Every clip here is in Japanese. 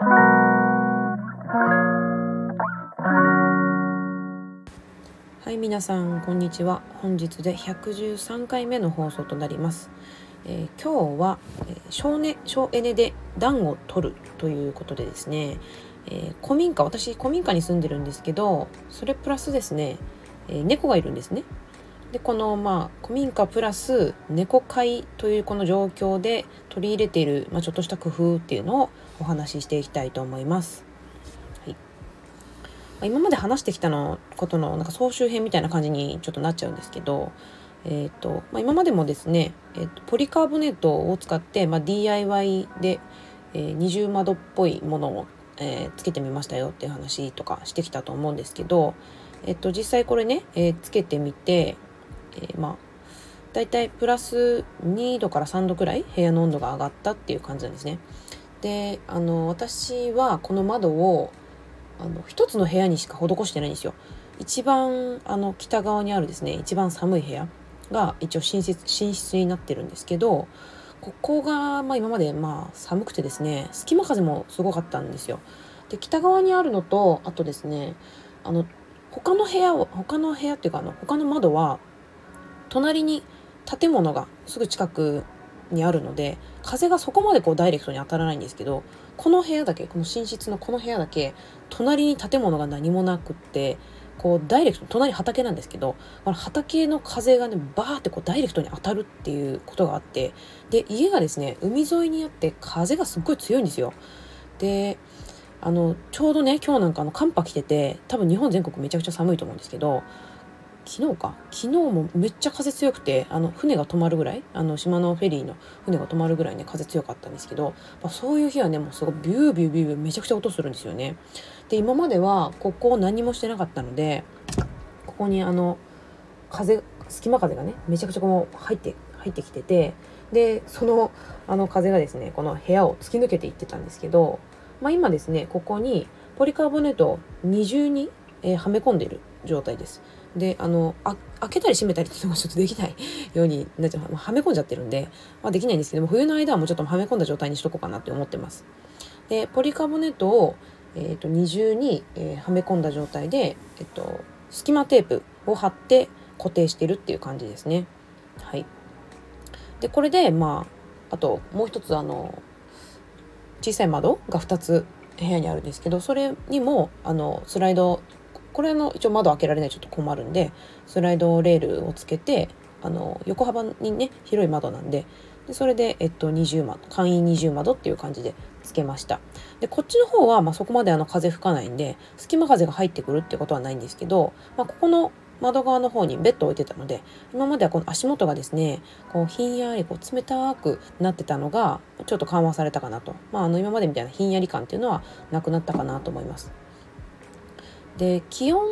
はい皆さんこんにちは。本日で113回目の放送となります。えー、今日は、えー、省ネ省エネで暖を取るということでですね、えー、古民家私古民家に住んでるんですけどそれプラスですね、え猫がいるんですね。でこのまあ古民家プラス猫飼いというこの状況で取り入れている、まあ、ちょっとした工夫っていうのをお話ししていきたいと思います。はいまあ、今まで話してきたのことのなんか総集編みたいな感じにちょっとなっちゃうんですけど、えーとまあ、今までもですね、えーと、ポリカーボネットを使って、まあ、DIY で、えー、二重窓っぽいものを、えー、つけてみましたよっていう話とかしてきたと思うんですけど、えーと、実際これね、えー、つけてみて、えー、まあだいたいプラス2度から3度くらい部屋の温度が上がったっていう感じなんですね。であの私はこの窓をあの一つの部屋にしか施してないんですよ。一番あの北側にあるですね一番寒い部屋が一応寝室寝室になってるんですけどここが、まあ、今までまあ寒くてですね隙間風もすごかったんですよ。で北側にあるのとあとですねあの他の部屋を他の部屋っていうかあの他の窓は隣に建物がすぐ近くにあるので風がそこまでこうダイレクトに当たらないんですけどこの部屋だけこの寝室のこの部屋だけ隣に建物が何もなくってこうダイレクト隣畑なんですけどこの畑の風がねバーってこうダイレクトに当たるっていうことがあってで家がですね海沿いにあって風がすっごい強いんですよ。であのちょうどね今日なんかの寒波来てて多分日本全国めちゃくちゃ寒いと思うんですけど昨日か？昨日もめっちゃ風強くてあの船が止まるぐらい？あの島のフェリーの船が止まるぐらいね風強かったんですけど、まあ、そういう日はねもうすごいビュービュービュービューめちゃくちゃ音するんですよね。で今まではここ何もしてなかったのでここにあの風隙間風がねめちゃくちゃこう入って入ってきててでそのあの風がですねこの部屋を突き抜けていってたんですけど、まあ、今ですねここにポリカーボネートを二重に、えー、はめ込んでいる状態です。であのあ開けたり閉めたりっていうのがちょっとできないようになっちゃう、はめ込んじゃってるんで、まあ、できないんですけども冬の間はもうちょっとはめ込んだ状態にしとこうかなって思ってます。でポリカーボネートをえーと、二重に、えー、はめ込んだ状態で、えっと、隙間テープを貼って固定してるっていう感じですね。はい、でこれでまああともう一つあの小さい窓が2つ部屋にあるんですけどそれにもあのスライドこれの一応窓開けられないちょっと困るんでスライドレールをつけてあの横幅にね広い窓なんででそれで、えっと、二重窓簡易二重窓っていう感じでつけましたでこっちの方は、まあ、そこまであの風吹かないんで隙間風が入ってくるってことはないんですけど、まあ、ここの窓側の方にベッドを置いてたので今まではこの足元がですねこうひんやりこう冷たくなってたのがちょっと緩和されたかなと、まあ、あの今までみたいなひんやり感っていうのはなくなったかなと思います。で気温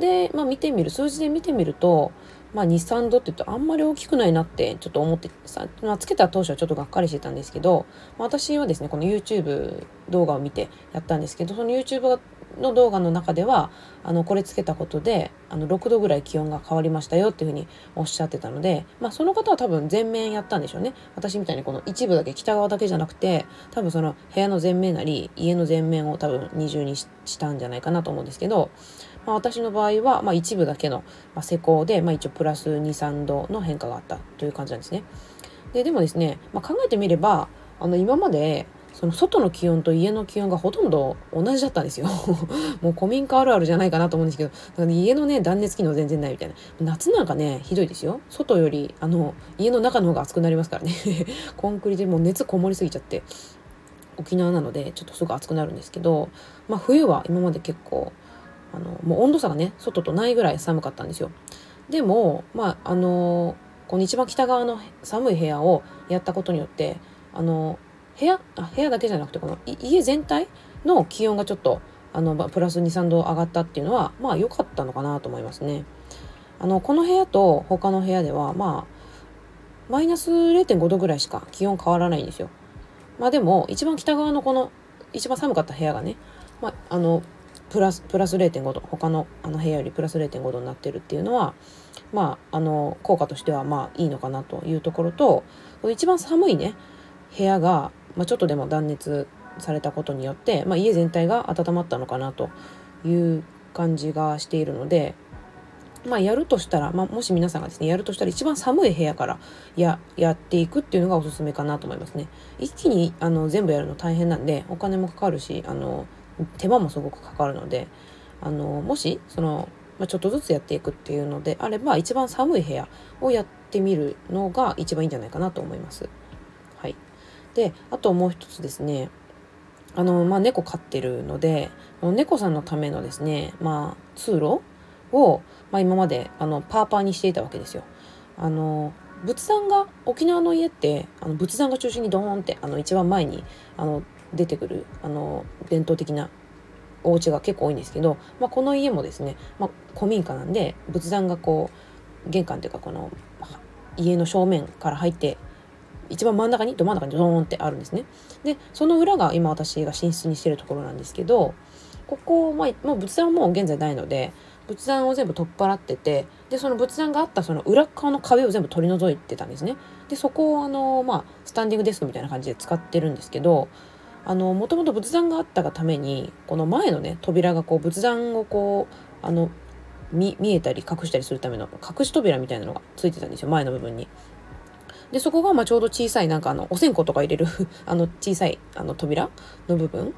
で、まあ、見てみる数字で見てみるとまあ、23度って言うとあんまり大きくないなってちょっと思ってさ、まあ、つけた当初はちょっとがっかりしてたんですけど、まあ、私はですねこの YouTube 動画を見てやったんですけどその YouTube の動画の中ではあのこれつけたことであの6度ぐらい気温が変わりましたよっていうふうにおっしゃってたので、まあ、その方は多分全面やったんでしょうね私みたいにこの一部だけ北側だけじゃなくて多分その部屋の全面なり家の全面を多分二重にしたんじゃないかなと思うんですけどまあ、私の場合は、まあ、一部だけの、ま、施工で、まあ、一応プラス23度の変化があったという感じなんですね。ででもですね、まあ、考えてみればあの今までその外の気温と家の気温がほとんど同じだったんですよ。もう古民家あるあるじゃないかなと思うんですけど、だから家のね、断熱機能全然ないみたいな。夏なんかね、ひどいですよ。外より、あの、家の中の方が暑くなりますからね。コンクリでもう熱こもりすぎちゃって、沖縄なのでちょっとすぐ暑くなるんですけど、まあ冬は今まで結構、あのもう温度差がね外とないぐらい寒かったんですよでもまああのこの一番北側の寒い部屋をやったことによってあの部屋あ部屋だけじゃなくてこの家全体の気温がちょっとあのプラス23度上がったっていうのはまあ良かったのかなと思いますね。あのこの部屋と他の部屋ではまあマイナス0.5度ぐらいしか気温変わらないんですよ。まあでも一番北側のこの一番寒かった部屋がね、まあ、あのプラスプラス0.5度他のあの部屋よりプラス0.5度になってるっていうのはまああの効果としてはまあいいのかなというところと一番寒いね部屋が、まあ、ちょっとでも断熱されたことによって、まあ、家全体が温まったのかなという感じがしているので、まあ、やるとしたら、まあ、もし皆さんがですねやるとしたら一番寒い部屋からややっていくっていうのがおすすめかなと思いますね。一気にあの全部やるの大変なんでお金もかかるしあの手間もすごくかかるのであのもしその、まあ、ちょっとずつやっていくっていうのであれば一番寒い部屋をやってみるのが一番いいんじゃないかなと思います。であともう一つですねあの、まあ、猫飼ってるので猫さんのためのですね、まあ、通路を、まあ、今まであのパーパーにしていたわけですよ。あの仏壇が沖縄の家ってあの仏壇が中心にドーンってあの一番前にあの出てくるあの伝統的なお家が結構多いんですけど、まあ、この家もですね、まあ、古民家なんで仏壇がこう玄関というかこの家の正面から入って一番真ん中にど真ん中にドーンってあるんですね。でその裏が今私が寝室にしてるところなんですけどここ、まあ、もう仏壇はもう現在ないので仏壇を全部取っ払っててでその仏壇があったその裏側の壁を全部取り除いてたんですね。でそこをあの、まあ、スタンディングデスクみたいな感じで使ってるんですけどあのもともと仏壇があったがためにこの前のね扉がこう仏壇をこうあの見えたり隠したりするための隠し扉みたいなのがついてたんですよ前の部分に。でそこがまあちょうど小さいなんかあのお線香とか入れる あの小さいあの扉の部分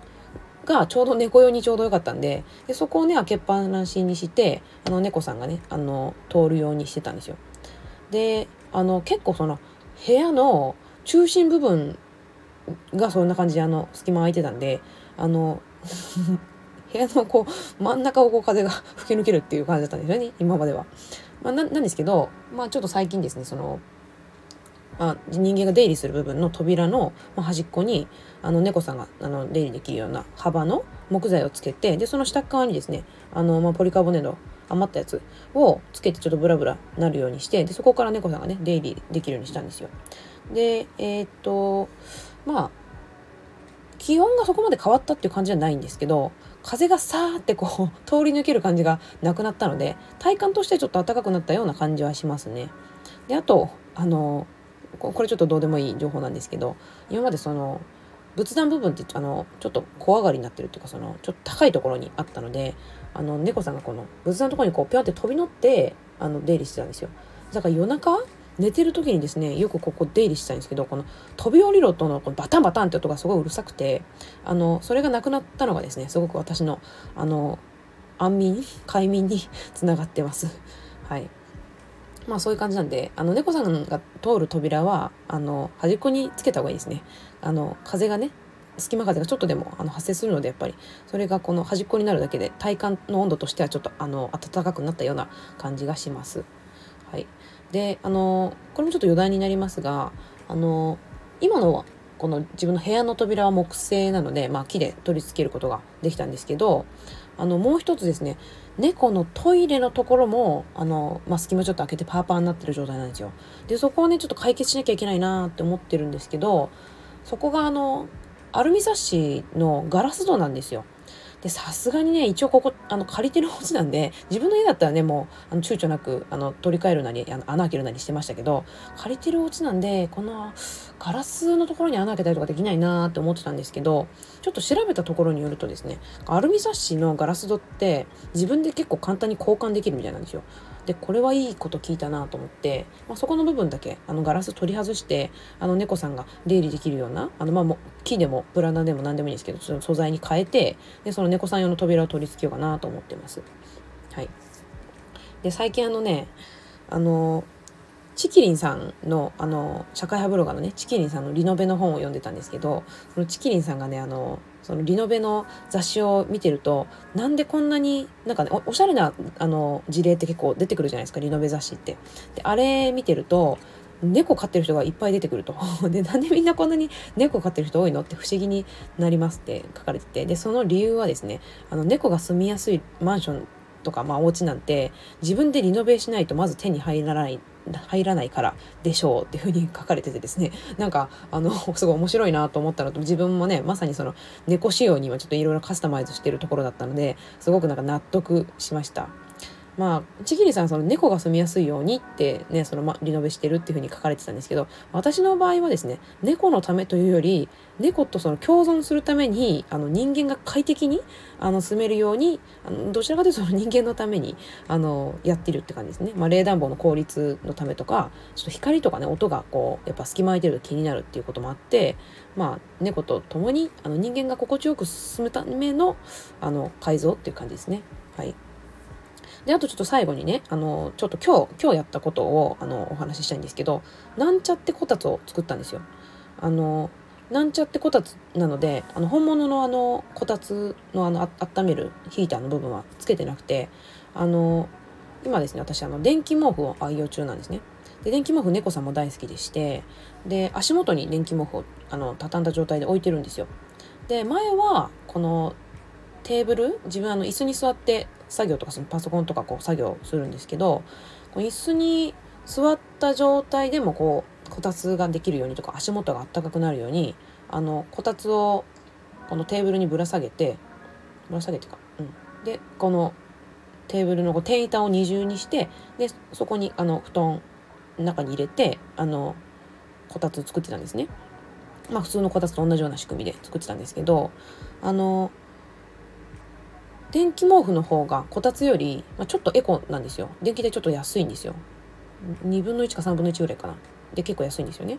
がちょうど猫用にちょうどよかったんででそこをね開けっぱなしにしてあの猫さんがねあの通るようにしてたんですよ。であの結構その部屋の中心部分がそんな感じであの隙間空いてたんであの 部屋のこう真ん中をこう風が 吹き抜けるっていう感じだったんですよね今までは。まあ、なんですけど、まあ、ちょっと最近ですねそのあ人間が出入りする部分の扉の端っこにあの猫さんがあの出入りできるような幅の木材をつけてでその下側にですねあの、まあ、ポリカーボネード余ったやつをつけてちょっとブラブラなるようにしてでそこから猫さんがね出入りできるようにしたんですよ。でえー、っとまあ気温がそこまで変わったっていう感じじゃないんですけど風がさーってこう 通り抜ける感じがなくなったので体感としてちょっと暖かくなったような感じはしますね。であとあのこれちょっとどうでもいい情報なんですけど今までその仏壇部分ってあのちょっと小上がりになってるっていうかそのちょっと高いところにあったのであの猫さんがこの仏壇のところにこうピョンって飛び乗ってあの出入りしてたんですよ。だから夜中寝てる時にですねよくここ出入りしてたんですけどこの飛び降りろとのこのバタンバタンって音がすごいうるさくてあのそれがなくなったのがですねすごく私のあの安眠快眠につながってます。はい。まあそういう感じなんで、あの猫さんが通る扉は、あの端っこにつけた方がいいですね。あの風がね、隙間風がちょっとでもあの発生するのでやっぱりそれがこの端っこになるだけで体感の温度としてはちょっとあの暖かくなったような感じがします。はい、であのこれもちょっと余談になりますがあの今のこの自分の部屋の扉は木製なので、まあ、木で取り付けることができたんですけどあのもう一つですね。猫のトイレのところもあの、まあ、隙間ちょっと開けてパーパーになってる状態なんですよ。でそこをねちょっと解決しなきゃいけないなって思ってるんですけどそこがあのアルミサッシのガラス戸なんですよ。でさすがにね一応ここあの借りてるお家なんで自分の家だったらねもうあの躊躇なくあの取り替えるなりあの穴開けるなりしてましたけど借りてるお家なんでこのガラスのところに穴開けたりとかできないなって思ってたんですけどちょっと調べたところによるとですねアルミサッシのガラス戸って自分で結構簡単に交換できるみたいなんですよ。でこれはいいこと聞いたなと思って、まあ、そこの部分だけあのガラス取り外してあの猫さんが出入りできるようなあの、まあ、も木でもプラナでも何でもいいんですけどその素材に変えてでその猫さん用の扉を取り付けようかなと思ってます。はい、で最近あのねあのチキリンさんのあの社会派ブロガーのねチキリンさんのリノベの本を読んでたんですけどそのチキリンさんがねあのそのリノベの雑誌を見てるとなんでこんなになんかねおしゃれなあの事例って結構出てくるじゃないですかリノベ雑誌って。であれ見てると猫飼ってる人がいっぱい出てくると。で、なんでみんなこんなに猫飼ってる人多いの？って不思議になりますって書かれてて。で、その理由はですね、あの猫が住みやすいマンションとか、まあ、お家なんて自分でリノベしないとまず手に入らない入らないからでしょうっていうふうに書かれててですね なんかあの すごい面白いなと思ったのと自分もねまさにその猫仕様にはちょっといろいろカスタマイズしてるところだったのですごくなんか納得しました。まあちぎりさんその猫が住みやすいようにってねその、ま、リノベしてるっていうふうに書かれてたんですけど私の場合はですね猫のためというより猫とその共存するためにあの人間が快適にあの住めるようにあのどちらかというとその人間のためにあのやってるって感じですね、まあ、冷暖房の効率のためとかちょっと光とかね音がこうやっぱ隙間空いてると気になるっていうこともあってまあ猫と共にあの人間が心地よく進むためのあの改造っていう感じですねはい。で、あとちょっと最後にね、あの、ちょっと今日、今日やったことを、あの、お話ししたいんですけど、なんちゃってこたつを作ったんですよ。あの、なんちゃってこたつなので、あの、本物のあの、こたつのあの、あ温めるヒーターの部分はつけてなくて、あの、今ですね、私、あの、電気毛布を愛用中なんですね。で、電気毛布猫さんも大好きでして、で、足元に電気毛布を、あの、畳んだ状態で置いてるんですよ。で、前は、この、テーブル？自分あの椅子に座って作業とかそのパソコンとかこう作業するんですけどこ椅子に座った状態でもこうこたつができるようにとか足元があったかくなるようにあのこたつをこのテーブルにぶら下げてぶら下げてか、うん、でこのテーブルのこう天板を二重にしてでそこにあの布団中に入れてあのこたつ作ってたんですね。まあ普通のこたつと同じような仕組みで作ってたんですけどあの電気毛布の方がこたつより、まあ、ちょっとエコなんですよ。電気でちょっと安いんですよ。2分の1か3分の1ぐらいかな。で結構安いんですよね。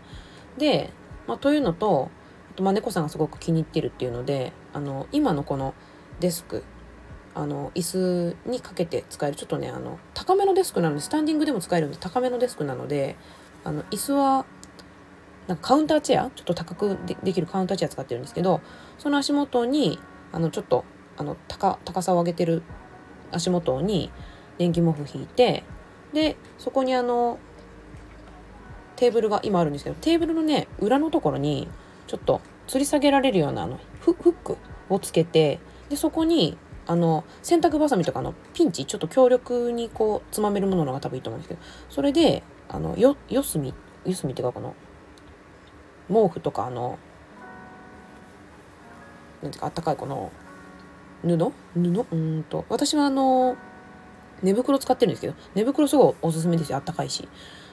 で、まあ、というのとあとまあ猫さんがすごく気に入ってるっていうのであの今のこのデスクあの椅子にかけて使える。ちょっとねあの高めのデスクなのでスタンディングでも使えるんで高めのデスクなのであの椅子はなんかカウンターチェア？ちょっと高くできるカウンターチェア使ってるんですけどその足元にあのちょっとあの高高さを上げてる足元に電気毛布引いてでそこにあのテーブルが今あるんですけどテーブルのね裏のところにちょっと吊り下げられるようなあのフックをつけてでそこにあの洗濯ばさみとかのピンチちょっと強力にこうつまめるもののが多分いいと思うんですけどそれであのよ四隅四隅っていうかこの毛布とかあのなんていうかあったかいこの布？布？うんと。私はあの寝袋使ってるんですけど寝袋すごいおすすめですよ。あったかいし。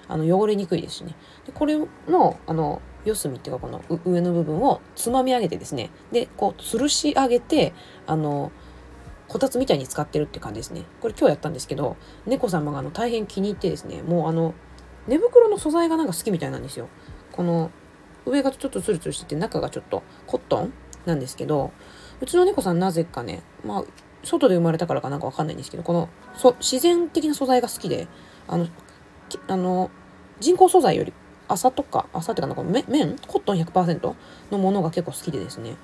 あの汚れにくいですしね。でこれのあの四隅っていうかこの上の部分をつまみ上げてですね。でこう吊るし上げてあのこたつみたいに使ってるって感じですね。これ今日やったんですけど猫様があの大変気に入ってですね。もうあの寝袋の素材がなんか好きみたいなんですよ。この上がちょっとツルツルしてて中がちょっとコットンなんですけどうちの猫さんなぜかね、まあ、外で生まれたからかなんかわかんないんですけど、この、そ、自然的な素材が好きで、あの、あの、人工素材より、麻とか、麻っていうかな、この綿？コットン100%のものが結構好きでですね、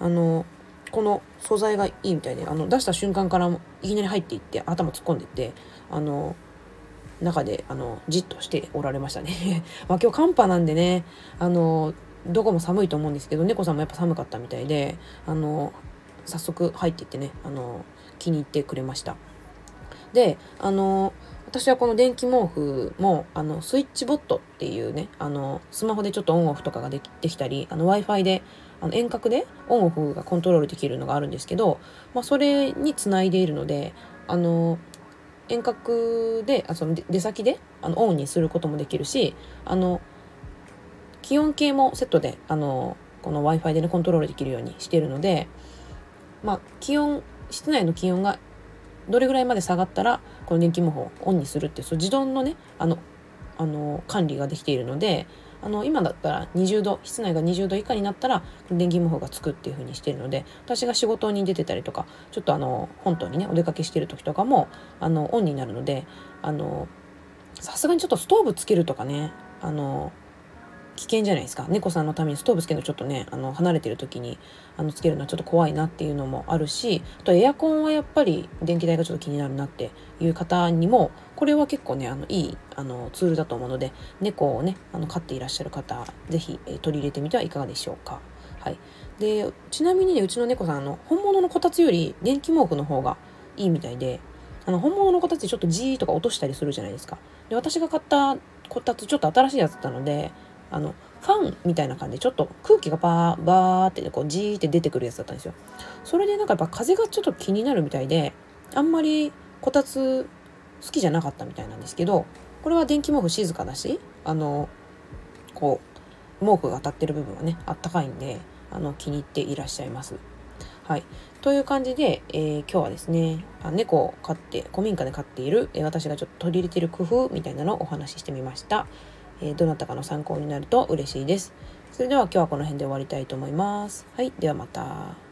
あの、この素材がいいみたいで、あの、出した瞬間からいきなり入っていって、頭突っ込んでいって、あの、中で、あの、じっとしておられましたね。まあ今日寒波なんでね、あの、どこも寒いと思うんですけど猫さんもやっぱ寒かったみたいであの早速入っていってねあの気に入ってくれました。であの私はこの電気毛布もあのスイッチボットっていうねあのスマホでちょっとオンオフとかができできたり w i f i であの遠隔でオンオフがコントロールできるのがあるんですけど、まあ、それにつないでいるのであの遠隔であその出先であのオンにすることもできるしあの気温計もセットであのこの w i f i でねコントロールできるようにしているので、まあ、気温室内の気温がどれぐらいまで下がったらこの電気毛布をオンにするっていう自動のねあのあの管理ができているのであの今だったら20度室内が20度以下になったら電気毛布がつくっていう風にしているので私が仕事に出てたりとかちょっとあの本島にねお出かけしてる時とかもあのオンになるのであのさすがにちょっとストーブつけるとかねあの危険じゃないですか猫さんのためにストーブつけるのちょっとねあの離れてる時にあのつけるのはちょっと怖いなっていうのもあるしあとエアコンはやっぱり電気代がちょっと気になるなっていう方にもこれは結構ねあのいいあのツールだと思うので猫をねあの飼っていらっしゃる方是非、え取り入れてみてはいかがでしょうか。はい、でちなみにねうちの猫さんあの本物のこたつより電気毛布の方がいいみたいであの本物のこたつちょっとジーとか落としたりするじゃないですか。で私が買ったこたつちょっと新しいやつだったのであのファンみたいな感じでちょっと空気がバーバーってこうジーって出てくるやつだったんですよ。それでなんかやっぱ風がちょっと気になるみたいであんまりこたつ好きじゃなかったみたいなんですけどこれは電気毛布静かだしあのこう毛布が当たってる部分はねあったかいんであの気に入っていらっしゃいます。はい、という感じで、えー、今日はですねあ猫を飼って古民家で飼っている、私がちょっと取り入れてる工夫みたいなのをお話ししてみました、えー、どなたかの参考になると嬉しいです。それでは今日はこの辺で終わりたいと思います。はいではまた。